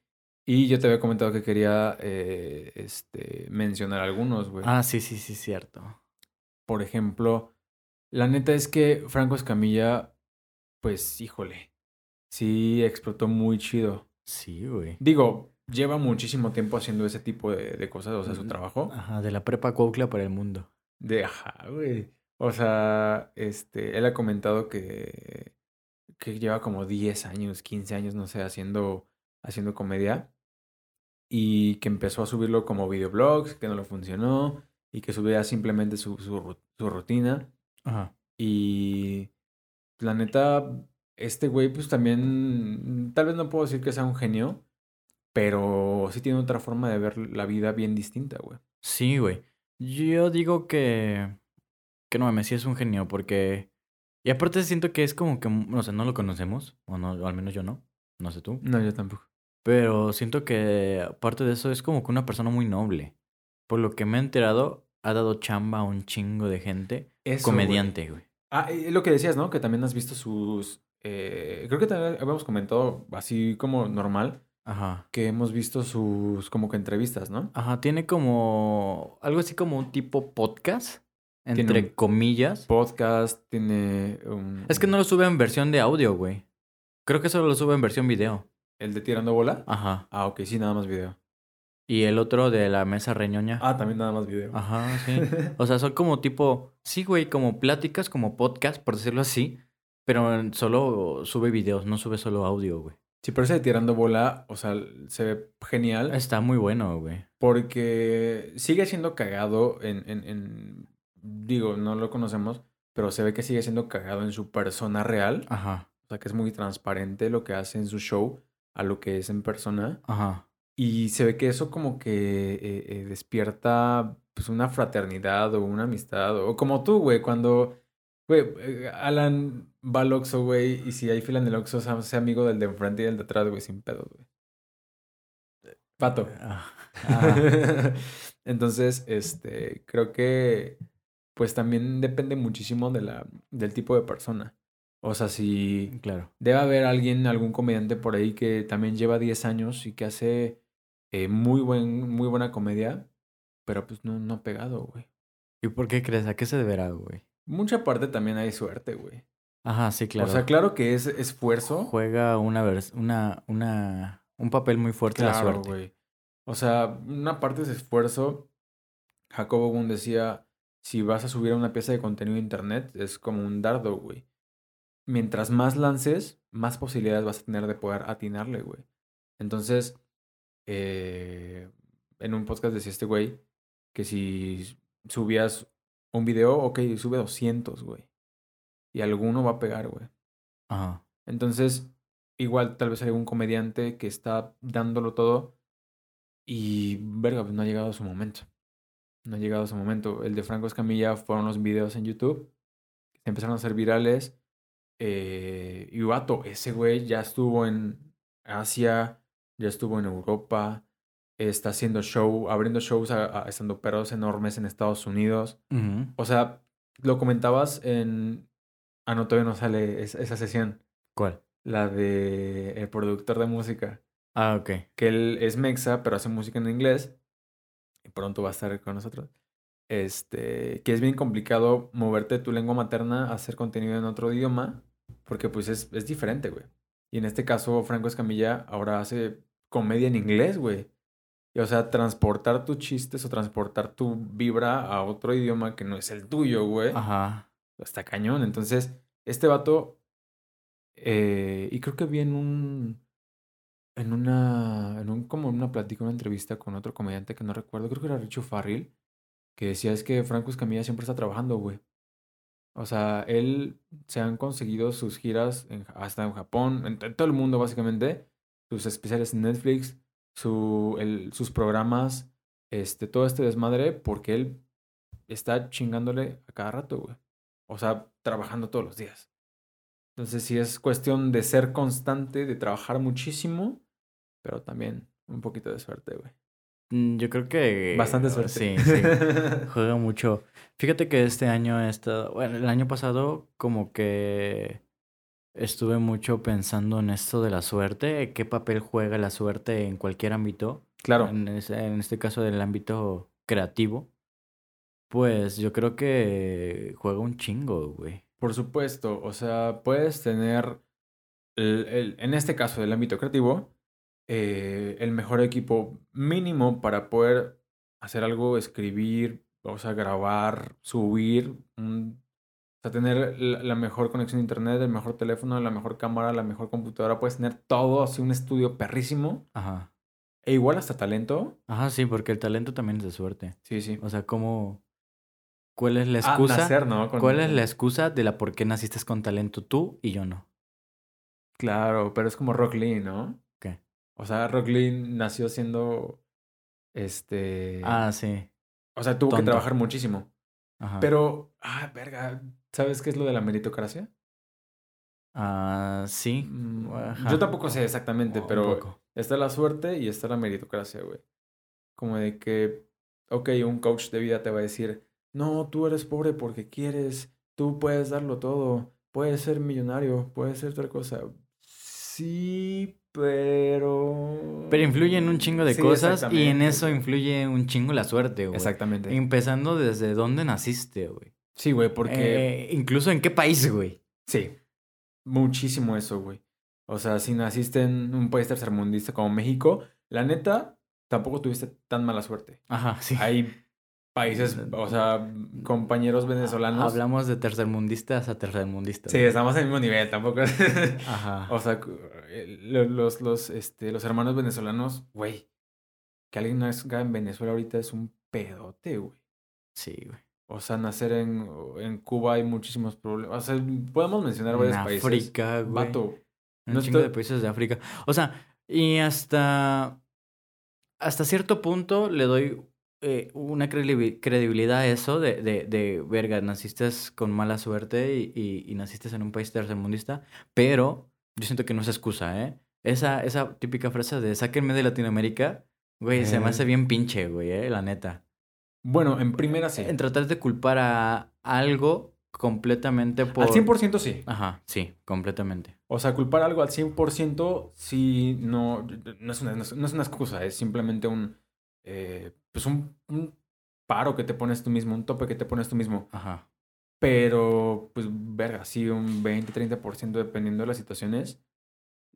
Y yo te había comentado que quería eh, este, mencionar algunos, güey. Ah, sí, sí, sí, cierto. Por ejemplo, la neta es que Franco Escamilla, pues, híjole, sí explotó muy chido. Sí, güey. Digo, lleva muchísimo tiempo haciendo ese tipo de, de cosas, o sea, su Mm, trabajo. Ajá, de la prepa Cuautla para el mundo. De ajá, güey. O sea, este, él ha comentado que, que lleva como 10 años, 15 años, no sé, haciendo, haciendo comedia. Y que empezó a subirlo como videoblogs, que no le funcionó. Y que subía simplemente su, su, su rutina. Ajá. Y la neta, este güey, pues también, tal vez no puedo decir que sea un genio, pero sí tiene otra forma de ver la vida bien distinta, güey. Sí, güey. Yo digo que... Que no mames, sí es un genio porque... Y aparte siento que es como que... No sé, no lo conocemos. O, no, o al menos yo no. No sé tú. No, yo tampoco. Pero siento que aparte de eso es como que una persona muy noble. Por lo que me he enterado, ha dado chamba a un chingo de gente. Eso, comediante, güey. Ah, y lo que decías, ¿no? Que también has visto sus... eh, creo que también habíamos comentado así como normal, Ajá. que hemos visto sus como que entrevistas, ¿no? Ajá, tiene como... Algo así como un tipo podcast. Entre comillas. Podcast, tiene un... Es que no lo sube en versión de audio, güey. Creo que solo lo sube en versión video. ¿El de Tirando Bola? Ajá. Ah, ok, sí, nada más video. Y el otro de la mesa reñoña. Ah, también nada más video. Ajá, sí. O sea, son como tipo, sí, güey, como pláticas, como podcast, por decirlo así. Pero solo sube videos, no sube solo audio, güey. Sí, pero ese de Tirando Bola, o sea, se ve genial. Está muy bueno, güey. Porque sigue siendo cagado en, en, en- Digo, no lo conocemos, pero se ve que sigue siendo cagado en su persona real. Ajá, O sea, que es muy transparente lo que hace en su show a lo que es en persona. ajá. Y se ve que eso como que eh, eh, despierta pues una fraternidad o una amistad. O como tú, güey, cuando... Güey, eh, Alan va al Oxxo, güey, y si hay fila en el Oxxo, sea, amigo del de enfrente y del de atrás, güey, sin pedo, güey. Pato. Ah, ah, Entonces, este, creo que pues también depende muchísimo de la, del tipo de persona. O sea, si claro. debe haber alguien, algún comediante por ahí que también lleva 10 años y que hace eh, muy, buen, muy buena comedia, pero pues no, no ha pegado, güey. ¿Y por qué crees? ¿A qué se deberá, güey? Mucha parte también hay suerte, güey. Ajá, sí, claro. O sea, claro que es esfuerzo. Juega una, una, una, un papel muy fuerte la Claro, suerte. güey. O sea, una parte es esfuerzo. Jacobo Gun decía, si vas a subir una pieza de contenido a internet, es como un dardo, güey. Mientras más lances, más posibilidades vas a tener de poder atinarle, güey. Entonces, eh, en un podcast decía este güey que si subías un video, ok, sube 200, güey. Y alguno va a pegar, güey. Ajá. Entonces, igual tal vez hay un comediante que está dándolo todo y, verga, pues no ha llegado a su momento. No ha llegado a su momento. El de Franco Escamilla fueron los videos en YouTube que se empezaron a hacer virales. Eh, y vato, ese güey ya estuvo en Asia, ya estuvo en Europa, está haciendo show, abriendo shows a, a estando perros enormes en Estados Unidos. Ujú. O sea, lo comentabas en... Ah, no, todavía no sale esa, esa sesión. ¿Cuál? La de el productor de música. Ah, ok. Que él es mexa, pero hace música en inglés. Y pronto va a estar con nosotros. Este, que es bien complicado moverte de tu lengua materna a hacer contenido en otro idioma. Porque pues es, es diferente, güey. Y en este caso, Franco Escamilla ahora hace comedia en inglés, güey. Y, o sea, transportar tus chistes o transportar tu vibra a otro idioma que no es el tuyo, güey Ajá. está cañón. Entonces, este vato, eh, y creo que vi en un, en una, en un, como en una plática, una entrevista con otro comediante que no recuerdo, creo que era Richo Farril, que decía es que Franco Escamilla siempre está trabajando, güey. O sea, él se han conseguido sus giras en- hasta en Japón, en, en todo el mundo básicamente, sus especiales en Netflix, su, el- sus programas, este, todo este desmadre, porque él está chingándole a cada rato, güey. O sea, trabajando todos los días. Entonces, sí es cuestión de ser constante, de trabajar muchísimo, pero también un poquito de suerte, güey. Mm, Yo creo que... Bastante suerte. Sí, sí. Juega mucho. Fíjate que este año he estado, bueno, el año pasado como que estuve mucho pensando en esto de la suerte, qué papel juega la suerte en cualquier ámbito, claro. en, ese- en este caso del ámbito creativo. Pues yo creo que juega un chingo, güey. Por supuesto, o sea, puedes tener, el- el- en este caso del ámbito creativo, eh, el mejor equipo mínimo para poder hacer algo, escribir, o sea, grabar, subir, un- sea, tener la, mejor conexión a internet, el mejor teléfono, la mejor cámara, la mejor computadora, puedes tener todo, así un estudio perrísimo, Ajá. e igual hasta talento. Ajá, sí, porque el talento también es de suerte. Sí, sí. O sea, ¿cómo... ¿Cuál es la Ah, excusa? nacer, ¿no? Con- ¿Cuál es la excusa de la por qué naciste con talento tú y yo no? Claro, pero es como Rock Lee, ¿no? ¿Qué? O sea, Rock Lee nació siendo, este... Ah, sí. O sea, tuvo que trabajar muchísimo. Ajá. Pero, ah, verga, ¿sabes qué es lo de la meritocracia? Ah, sí. Mm, Ajá. Yo tampoco sé exactamente, pero está la suerte y está la meritocracia, güey. Como de que, ok, un coach de vida te va a decir, no, tú eres pobre porque quieres, tú puedes darlo todo, puedes ser millonario, puedes ser otra cosa. Sí, pero... Pero influye en un chingo de Sí, cosas y en eso influye un chingo la suerte, güey. Exactamente. Empezando desde dónde naciste, güey. Sí, güey, porque... Eh, incluso en qué país, güey. Sí, muchísimo eso, güey. O sea, si naciste en un país tercermundista como México, la neta, tampoco tuviste tan mala suerte. Ajá, sí. Hay países, o sea, compañeros venezolanos. Hablamos de tercermundistas a tercermundistas. Sí, estamos en el mismo nivel, tampoco. Ajá. o sea, eh, lo- los, los, este, los hermanos venezolanos, güey. Que alguien nazca en Venezuela ahorita es un pedote, güey. Sí, güey. O sea, nacer en, en Cuba hay muchísimos problemas. O sea, podemos mencionar varios En países. África, güey. Vato, Un No chingo de países de África. O sea, y hasta. Hasta cierto punto le doy eh, una credibi- credibilidad a eso de, de, de verga, naciste con mala suerte y, y, y naciste en un país tercermundista. Pero yo siento que no es excusa, ¿eh? Esa, esa típica frase de sáquenme de Latinoamérica, güey, se me hace bien pinche, güey, ¿eh? La neta. Bueno, en primera sí. En tratar de culpar a algo completamente por. Al 100% sí. Ajá, sí, completamente. O sea, culpar algo al 100% sí no, no, es una, no es una excusa, es simplemente un, eh, pues un, un paro que te pones tú mismo, un tope que te pones tú mismo. Ajá. Pero, pues, verga, sí, un 20-30% dependiendo de las situaciones.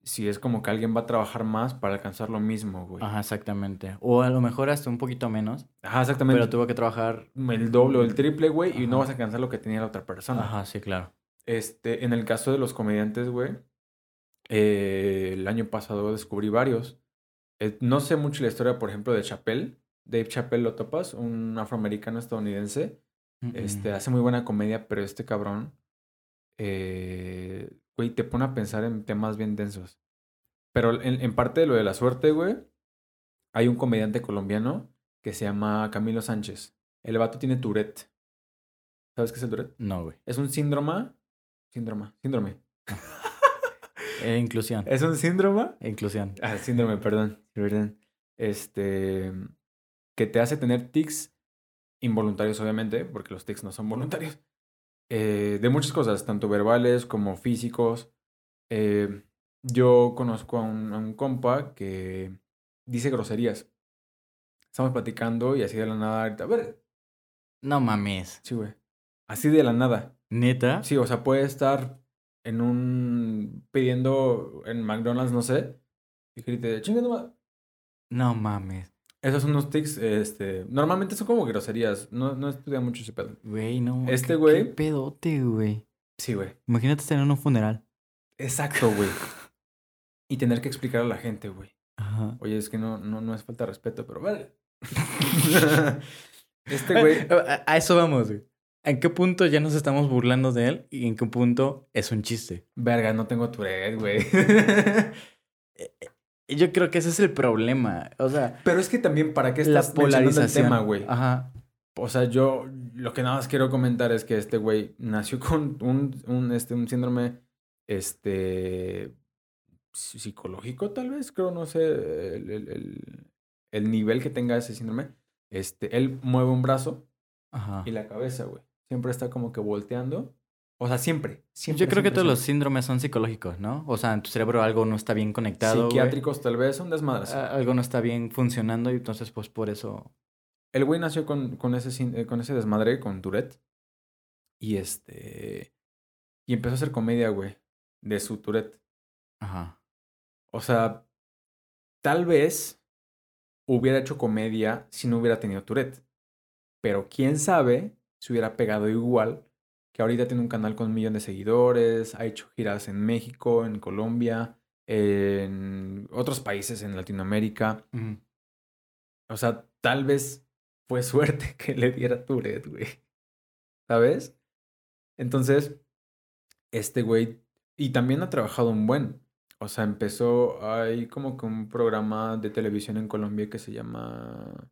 Si es como que alguien va a trabajar más para alcanzar lo mismo, güey. Ajá, exactamente. O a lo mejor hasta un poquito menos, Ajá, exactamente. pero tuvo que trabajar. El doble o el triple, güey, y no vas a alcanzar lo que tenía la otra persona. Ajá, sí, claro. Este, en el caso de los comediantes, güey, eh, el año pasado descubrí varios. Eh, no sé mucho la historia, por ejemplo, de Chappelle. Dave Chappelle lo topas, un afroamericano estadounidense. Este, hace muy buena comedia, pero este cabrón, eh, güey, te pone a pensar en temas bien densos. Pero en, en parte de lo de la suerte, güey, hay un comediante colombiano que se llama Camilo Sánchez. El vato tiene Tourette. ¿Sabes qué es el Tourette? No, güey. Es un síndrome. Síndrome. Síndrome. Eh, inclusión. Es un síndrome. Inclusión. Ah, síndrome, perdón. perdón. Este. Que te hace tener tics involuntarios, obviamente, porque los tics no son voluntarios. Eh, de muchas cosas, tanto verbales como físicos. Eh, yo conozco a un, a un compa que dice groserías. Estamos platicando y así de la nada. ahorita, A ver, No mames. sí, güey. Así de la nada. ¿Neta? Sí, o sea, puede estar en un. pidiendo en McDonald's, no sé. Y grite, chinga tu madre". No mames. Esos son unos tics, este. Normalmente son como groserías. No, no estudia mucho ese pedo. Güey, no. Este güey- Qué pedote, güey. Sí, güey. Imagínate estar en un funeral. Exacto, güey. y tener que explicar a la gente, güey. Ajá. Oye, es que no, no, no es falta de respeto, pero vale. este güey. A, a eso vamos, güey. ¿En qué punto ya nos estamos burlando de él y en qué punto es un chiste? Verga, no tengo Tourette, güey. yo creo que ese es el problema. O sea, Pero es que también, ¿para qué la estás mencionando el tema, güey? Ajá. O sea, yo lo que nada más quiero comentar es que este güey nació con un, un, este, un síndrome este, psi- psicológico, tal vez, creo, no sé, el, el- el- el nivel que tenga ese síndrome. Este, él mueve un brazo Ajá. y la cabeza, güey. Siempre está como que volteando. O sea, siempre, siempre. Yo creo que siempre, todos los síndromes son psicológicos, ¿no? O sea, en tu cerebro algo no está bien conectado. Psiquiátricos tal vez, son desmadres. Algo no está bien funcionando y entonces pues por eso... El güey nació con, con, ese, eh, con ese desmadre, con Tourette. Y este. Y empezó a hacer comedia, güey. De su Tourette. Ajá. O sea, tal vez hubiera hecho comedia si no hubiera tenido Tourette. Pero quién sabe si hubiera pegado igual. Que ahorita tiene un canal con un millón de seguidores. Ha hecho giras en México, en Colombia, en otros países en Latinoamérica. O sea, tal vez fue suerte que le diera Tourette, güey. ¿Sabes? Entonces, este güey. Y también ha trabajado un buen. O sea, empezó. Hay como que un programa de televisión en Colombia que se llama.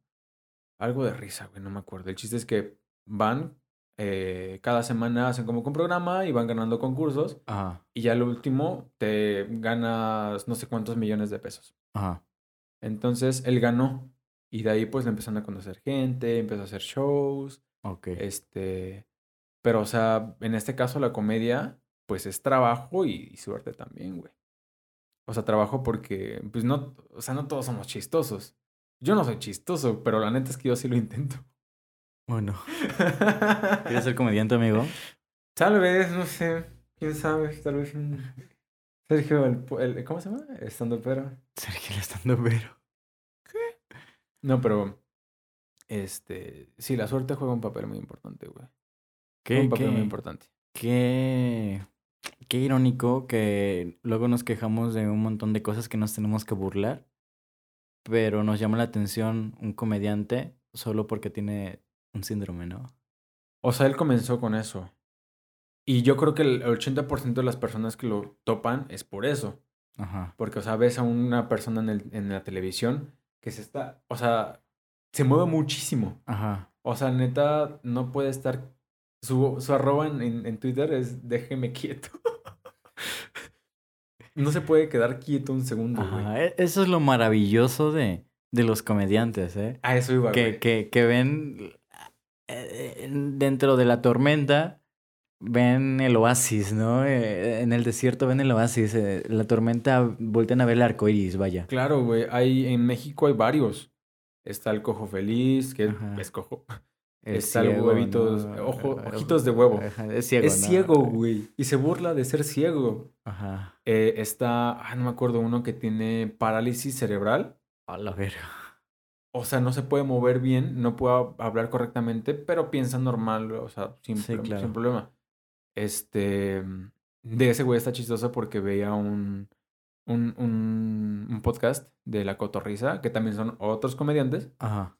Algo de risa, güey, no me acuerdo. El chiste es que van. Eh, cada semana hacen como un programa y van ganando concursos. Ajá. Y ya al último te ganas no sé cuántos millones de pesos. Ajá. Entonces él ganó. Y de ahí pues le empezaron a conocer gente, empezó a hacer shows. Ok. Este. Pero, o sea, en este caso la comedia, pues es trabajo y, y suerte también, güey. O sea, trabajo porque, pues no, o sea, no todos somos chistosos. Yo no soy chistoso, pero la neta es que yo sí lo intento. Bueno. ¿Quieres ser comediante, amigo? Tal vez, no sé, quién sabe, tal vez un... Sergio, el, el- ¿cómo se llama? Estando pero. Sergio el estando pero. No, pero, este, sí, la suerte juega un papel muy importante, güey. Qué, un papel muy qué, importante. qué, qué irónico que luego nos quejamos de un montón de cosas que nos tenemos que burlar, pero nos llama la atención un comediante solo porque tiene un síndrome, ¿no? O sea, él comenzó con eso. Y yo creo que el 80% de las personas que lo topan es por eso. Ajá. Porque, o sea, ves a una persona en, el- en la televisión que se está, o sea, se mueve muchísimo. Ajá. O sea, neta, no puede estar, su, su arroba en, en- Twitter es déjeme quieto. no se puede quedar quieto un segundo. Ajá. E- Eso es lo maravilloso de, de los comediantes, ¿eh? A eso iba, Que, güey. que, que ven eh, dentro de la tormenta, ven el oasis, ¿no? Eh, En el desierto ven el oasis. eh, La tormenta voltean a ver el arco iris, vaya. Claro, güey. Hay, en México hay varios. Está el cojo feliz, que Ajá. es cojo. Está el huevitos- ojo- ojitos de huevo. Es ciego, es ¿no? ciego, güey. Y se burla de ser ciego. Ajá. Eh, está, ah, no me acuerdo, uno que tiene parálisis cerebral. A la verga. O sea, no se puede mover bien, no puede hablar correctamente, pero piensa normal, o sea, sin, Sí, pro- claro. sin problema. Este, de ese güey está chistoso porque veía un, un, un, un podcast de La Cotorrisa, que también son otros comediantes, Ajá.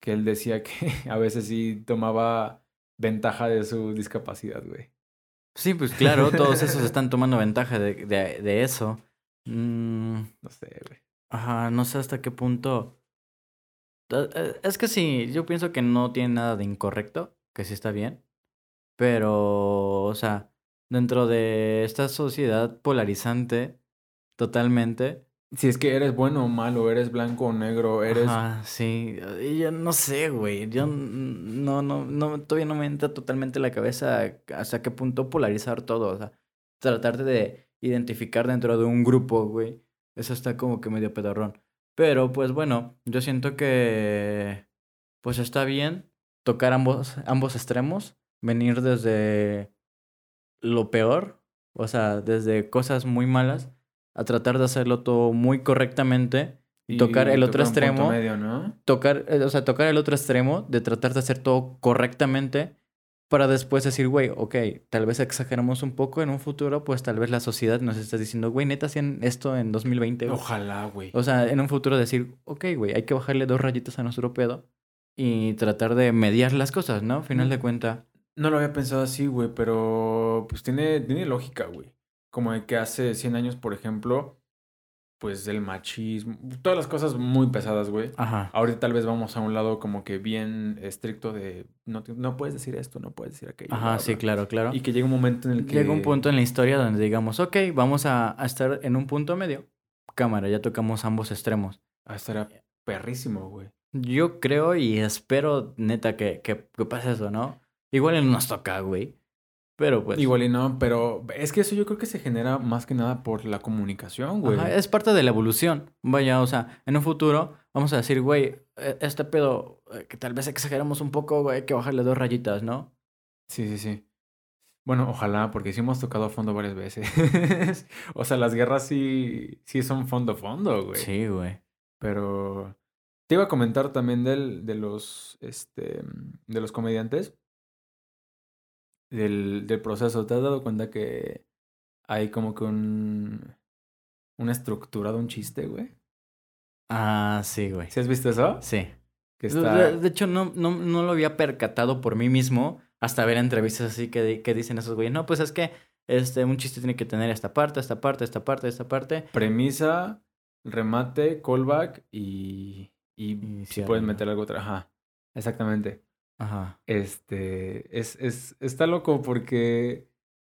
que él decía que a veces sí tomaba ventaja de su discapacidad, güey. Sí, pues claro, todos esos están tomando ventaja de, de, de eso. Mm, No sé, güey. Ajá, no sé hasta qué punto. Eh, eh, Es que sí, yo pienso que no tiene nada de incorrecto, que sí está bien. Pero, o sea, dentro de esta sociedad polarizante, totalmente. Si es que eres bueno o malo, eres blanco o negro, eres... Ajá, sí. Yo no sé, güey. Yo no, no, no, todavía no me entra totalmente la cabeza hasta qué punto polarizar todo. O sea, tratar de identificar dentro de un grupo, güey. Eso está como que medio pedorrón. Pero, pues bueno, yo siento que pues está bien tocar ambos, ambos extremos, venir desde lo peor, o sea, desde cosas muy malas, a tratar de hacerlo todo muy correctamente y tocar el otro extremo. medio, ¿no? tocar, eh, o sea, tocar el otro extremo de tratar de hacer todo correctamente para después decir, güey, ok, tal vez exageramos un poco en un futuro, pues tal vez la sociedad nos está diciendo, güey, neta hacían esto en 2020. güey". Ojalá, güey. O sea, en un futuro decir, ok, güey, hay que bajarle dos rayitas a nuestro pedo y tratar de mediar las cosas, ¿no? Final de cuenta. No lo había pensado así, güey, pero pues tiene, tiene lógica, güey. Como de que hace 100 años, por ejemplo, pues el machismo, todas las cosas muy pesadas, güey. Ajá. Ahorita tal vez vamos a un lado como que bien estricto de no, te- no puedes decir esto, no puedes decir aquello. Ajá, sí, claro, claro. Y que llega un momento en el que... Llega un punto en la historia donde digamos, ok, vamos a, a estar en un punto medio. Cámara, ya tocamos ambos extremos. Ah, estaría perrísimo, güey. Yo creo y espero, neta, que, que, que pase eso, ¿no? Igual no nos toca, güey. Pero pues. Igual y no, pero es que eso yo creo que se genera más que nada por la comunicación, güey. Ajá, es parte de la evolución. Vaya, o sea, en un futuro vamos a decir, güey, eh, este pedo, eh, que tal vez exageramos un poco, güey, hay que bajarle dos rayitas, ¿no? Sí, sí, sí. Bueno, ojalá, porque sí hemos tocado a fondo varias veces. o sea, las guerras sí, sí son fondo fondo, güey. Sí, güey. Pero te iba a comentar también del, de los, este, de los comediantes. Del, del proceso. ¿Te has dado cuenta que hay como que un, una estructura de un chiste, güey? Ah, sí, güey. ¿Sí has visto eso? Sí. Que De- está... De, de hecho, no, no, no lo había percatado por mí mismo hasta ver entrevistas así que, que dicen esos güeyes. No, pues es que este, un chiste tiene que tener esta parte, esta parte, esta parte, esta parte. Premisa, remate, callback y, y, Y si puedes meter algo otra. Ajá, exactamente. Ajá. Este, es, es, está loco porque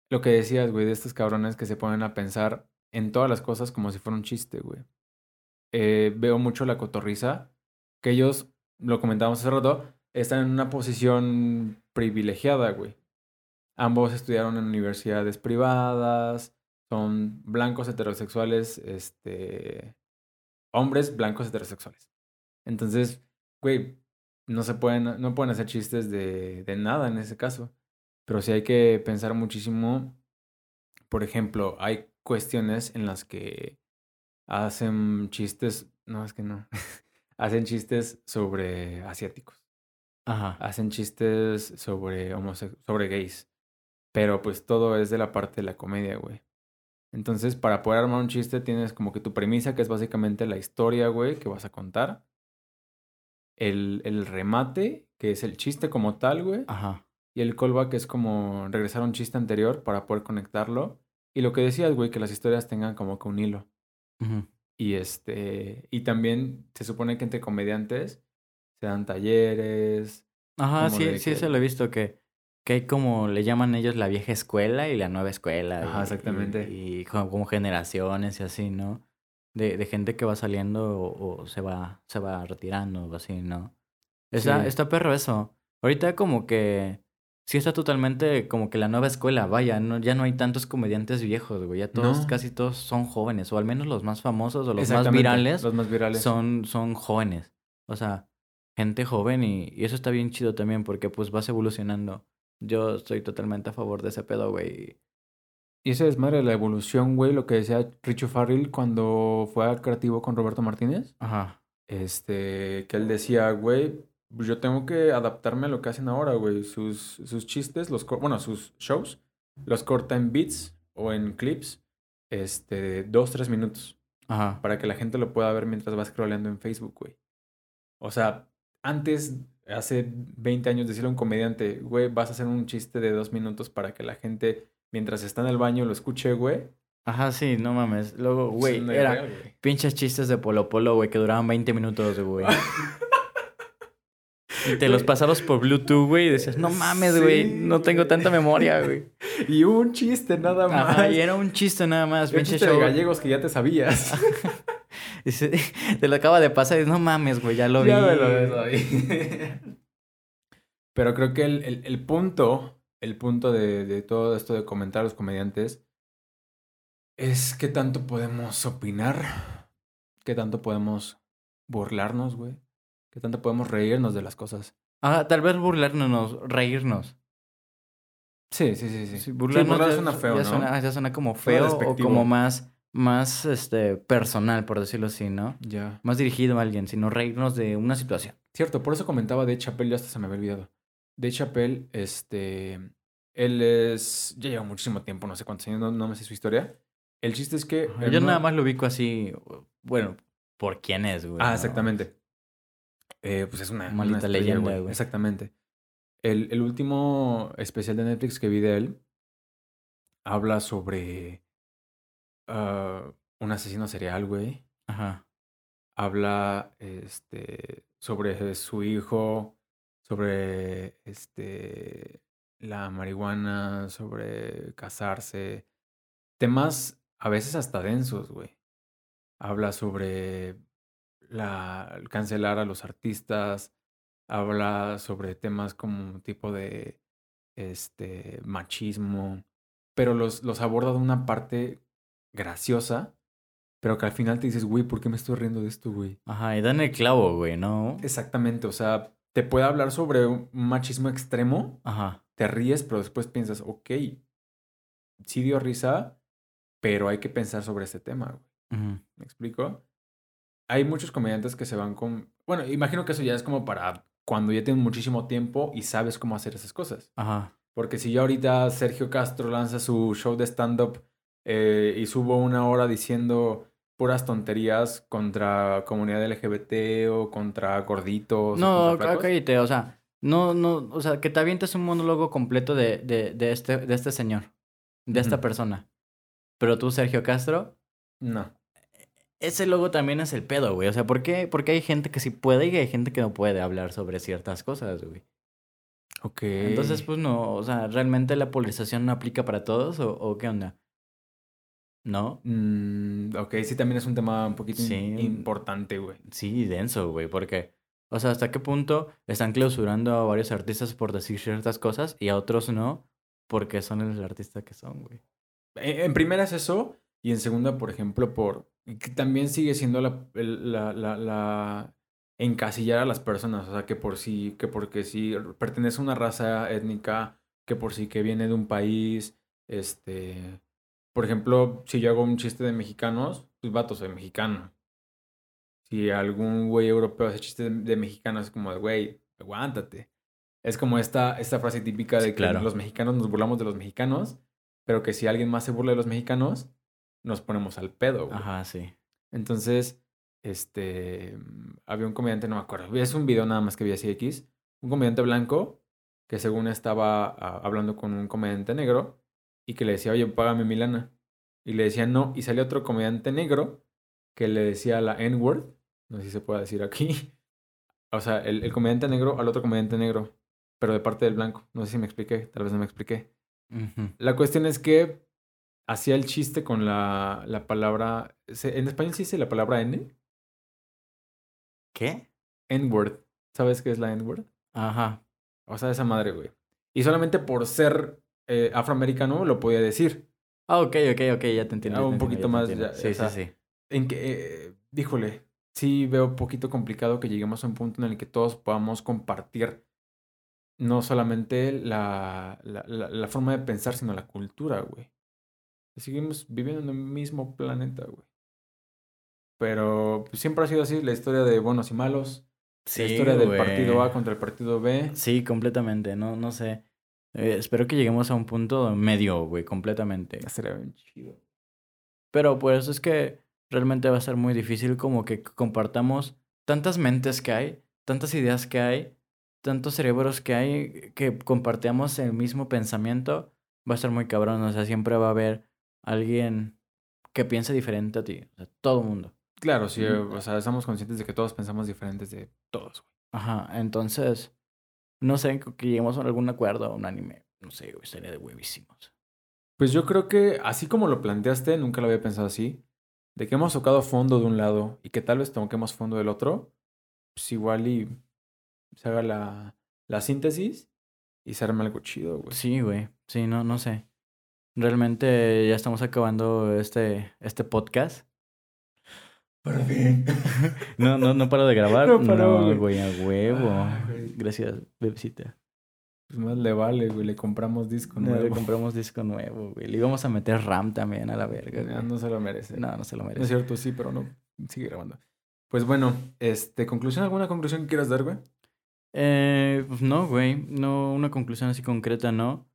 lo que decías, güey, de estos cabrones que se ponen a pensar en todas las cosas como si fuera un chiste, güey. Eh, veo mucho la cotorriza, que ellos, lo comentábamos hace rato, están en una posición privilegiada, güey. Ambos estudiaron en universidades privadas, son blancos heterosexuales, este, hombres blancos heterosexuales. Entonces, güey, no se pueden, no pueden hacer chistes de, de nada en ese caso. Pero sí hay que pensar muchísimo. Por ejemplo, hay cuestiones en las que hacen chistes, no, es que no, hacen chistes sobre asiáticos, Ajá. hacen chistes sobre sobre gays. Pero pues todo es de la parte de la comedia, güey. Entonces, para poder armar un chiste tienes como que tu premisa, que es básicamente la historia, güey, que vas a contar. El, el remate, que es el chiste como tal, güey. Ajá. Y el callback es como regresar a un chiste anterior para poder conectarlo. Y lo que decías, güey, que las historias tengan como que un hilo. Ujú. Y este, y también se supone que entre comediantes se dan talleres. Ajá, sí, sí, que- eso lo he visto que, que hay como le llaman ellos la vieja escuela y la nueva escuela. Ajá, y- exactamente. Y, y como, como generaciones y así, ¿no? De, de gente que va saliendo o, o se va, se va retirando o así, ¿no? Está, Sí. está perro eso. Ahorita como que sí está totalmente como que la nueva escuela, vaya, no, ya no hay tantos comediantes viejos, güey. Ya todos, No. casi todos son jóvenes, o al menos los más famosos o los más virales Los más virales. son, son jóvenes. O sea, gente joven y, y eso está bien chido también porque pues vas evolucionando. Yo estoy totalmente a favor de ese pedo, güey. Y ese desmadre de la evolución, güey, lo que decía Richo Farrell cuando fue al creativo con Roberto Martínez. Ajá. Este, que él decía, güey, pues yo tengo que adaptarme a lo que hacen ahora, güey. Sus, sus chistes, los, bueno, sus shows, los corta en beats o en clips, este, dos, tres minutos, Ajá. para que la gente lo pueda ver mientras va scrolleando en Facebook, güey. O sea, antes, hace 20 años, decirle a un comediante, güey, vas a hacer un chiste de dos minutos para que la gente, mientras está en el baño, lo escuche, güey. Ajá, sí, no mames. Luego, güey, no era real, güey. pinches chistes de Polo Polo, güey, que duraban 20 minutos, güey. Y te los pasabas por Bluetooth, güey, y decías, no mames, güey, no tengo tanta memoria, güey. Y un chiste nada más. Ajá, y era un chiste nada más, un pinche chiste de show. gallegos que ya te sabías. Y se- te lo acaba de pasar y no mames, güey, ya lo vi. Ya me lo ahí. Pero creo que el, el, el punto, el punto de, de todo esto de comentar a los comediantes es qué tanto podemos opinar, qué tanto podemos burlarnos, güey, qué tanto podemos reírnos de las cosas. Ah, tal vez burlarnos, reírnos. Sí, sí, sí, sí. Sí, burlarnos burlar ya, suena feo, ya ¿no? suena, ya suena como feo o como más, más este, personal, por decirlo así, ¿no? Ya. Más dirigido a alguien, sino reírnos de una situación. Cierto, por eso comentaba de Chappelle, ya hasta se me había olvidado. De Chappelle, este, él es, ya lleva muchísimo tiempo, no sé cuántos años, no, no me sé su historia. El chiste es que... En Yo nada más lo ubico así, bueno, por quién es, güey. Ah, exactamente. Eh, pues es una, Maldita leyenda, güey. Exactamente. El, el último especial de Netflix que vi de él habla sobre ah, un asesino serial, güey. Ajá. Habla este, sobre su hijo, sobre este, la marihuana, sobre casarse. Temas a veces hasta densos, güey. Habla sobre la, cancelar a los artistas. Habla sobre temas como tipo de este, machismo. Pero los, los aborda de una parte graciosa pero que al final te dices, güey, ¿por qué me estoy riendo de esto, güey? Ajá, y dan el clavo, güey, ¿no? Exactamente, o sea, te puede hablar sobre un machismo extremo, Ajá. te ríes, pero después piensas, ok, sí dio risa, pero hay que pensar sobre este tema, güey. ¿Me explico? Hay muchos comediantes que se van con... Bueno, imagino que eso ya es como para cuando ya tienen muchísimo tiempo y sabes cómo hacer esas cosas. Ajá. Porque si ya ahorita Sergio Castro lanza su show de stand-up eh, y subo una hora diciendo puras tonterías contra comunidad LGBT o contra gorditos. No, cállate, o sea, no, no, o sea, que te avientes un monólogo completo de, de, de este, de este señor, de esta persona. Pero tú, Sergio Castro. No. Ese logo también es el pedo, güey. O sea, ¿por qué? Porque hay gente que sí puede y hay gente que no puede hablar sobre ciertas cosas, güey. Ok. Entonces, pues no, o sea, ¿realmente la polarización no aplica para todos o, o qué onda? ¿No? Mm, ok, sí, también es un tema un poquito importante, güey. Sí, denso, güey, porque, o sea, ¿hasta qué punto están clausurando a varios artistas por decir ciertas cosas y a otros no porque son el artista que son, güey? En, primera es eso, y en segunda, por ejemplo, por que también sigue siendo la, la, la, la encasillar a las personas, o sea, que por sí, que porque sí pertenece a una raza étnica, que por sí que viene de un país, este por ejemplo, si yo hago un chiste de mexicanos, pues vato, soy mexicano. Si algún güey europeo hace chiste de, mexicanos, es como de, güey, aguántate. Es como esta, esta frase típica de que los mexicanos nos burlamos de los mexicanos, pero que si alguien más se burla de los mexicanos, nos ponemos al pedo. Güey. Ajá, sí. Entonces, este, había un comediante, no me acuerdo, es un video nada más que vi así X, un comediante blanco que según estaba ah, hablando con un comediante negro y que le decía, oye, págame mi lana. Y le decía no. Y salió otro comediante negro que le decía la N-word. No sé si se puede decir aquí. O sea, el, el, comediante negro al otro comediante negro, pero de parte del blanco. No sé si me expliqué, tal vez no me expliqué. La cuestión es que hacía el chiste con la, la palabra. ¿En español se dice la palabra N? ¿Qué? N-word. ¿Sabes qué es la N-word? Ajá. O sea, esa madre, güey. Y solamente por ser eh, afroamericano lo podía decir. Ah, ok, ok, ok, ya te entiendo. un poquito más. sí, sí, sí. En que, eh, díjole, sí veo un poquito complicado que lleguemos a un punto en el que todos podamos compartir no solamente la, la, la, forma de pensar, sino la cultura, güey. Seguimos viviendo en el mismo planeta, güey. Pero pues, siempre ha sido así la historia de buenos y malos. Sí, la historia del partido A contra el partido B. Sí, completamente. No, no sé. Eh, espero que lleguemos a un punto medio, güey, completamente. Sería bien chido. Pero por eso es que realmente va a ser muy difícil como que compartamos tantas mentes que hay, tantas ideas que hay, tantos cerebros que hay, que compartamos el mismo pensamiento, va a ser muy cabrón. O sea, siempre va a haber alguien que piense diferente a ti. O sea, todo el mundo. Claro, sí, o sea, estamos conscientes de que todos pensamos diferentes de todos, güey. Ajá, entonces no sé, que lleguemos a algún acuerdo, un anime. No sé, güey, sería de huevísimos. Pues yo creo que, así como lo planteaste, nunca lo había pensado así. De que hemos tocado fondo de un lado y que tal vez toquemos fondo del otro, pues igual y se haga la, la síntesis y se arma algo chido, güey. Sí, güey. Sí, no, no sé. Realmente ya estamos acabando este, este podcast. Por fin. no, no, no paro de grabar. No, güey, a huevo. Gracias, bebecita. Pues más le vale, güey. Le compramos disco nuevo. le compramos disco nuevo, güey. Le íbamos a meter RAM también a la verga. No, no se lo merece. No, no se lo merece. No es cierto, sí, pero no. Sigue grabando. Pues bueno, este, ¿conclusión? ¿Alguna conclusión que quieras dar, güey? Eh, pues no, güey. No, una conclusión así concreta, no.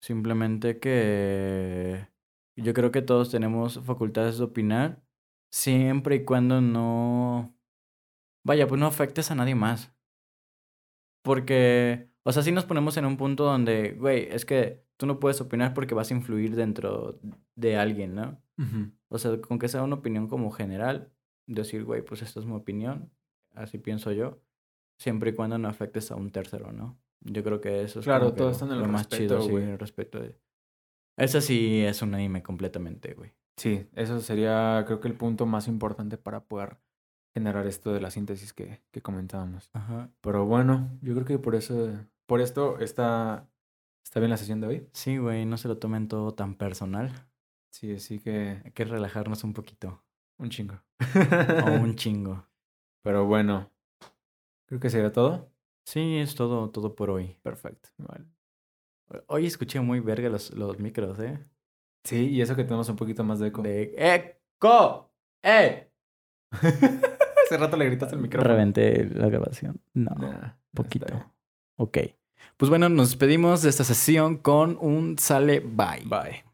Simplemente que yo creo que todos tenemos facultades de opinar Siempre y cuando no... Vaya, pues no afectes a nadie más. Porque, o sea, si nos ponemos en un punto donde, güey, es que tú no puedes opinar porque vas a influir dentro de alguien, ¿no? O sea, con que sea una opinión como general, decir, güey, pues esta es mi opinión, así pienso yo, siempre y cuando no afectes a un tercero, ¿no? Yo creo que eso es Claro, todo lo- está en el lo más respeto, chido, sí, güey. el respeto. de- Esa sí es un anime completamente, güey. Sí, eso sería creo que el punto más importante para poder generar esto de la síntesis que, que comentábamos. Ajá. Pero bueno, yo creo que por eso, por esto está, está bien la sesión de hoy. Sí, güey, no se lo tomen todo tan personal. Sí, así que Hay que relajarnos un poquito. un chingo. O un chingo. Pero bueno, creo que sería todo. Sí, es todo, todo por hoy. Perfecto. Vale. Hoy escuché muy verga los, los micros, ¿eh? Sí, y eso que tenemos un poquito más de eco. De ¡Eco! ¡Eh! Hace rato le gritaste el micrófono. Reventé la grabación. No, Nah, poquito. Ok. Pues bueno, nos despedimos de esta sesión con un sale bye. Bye.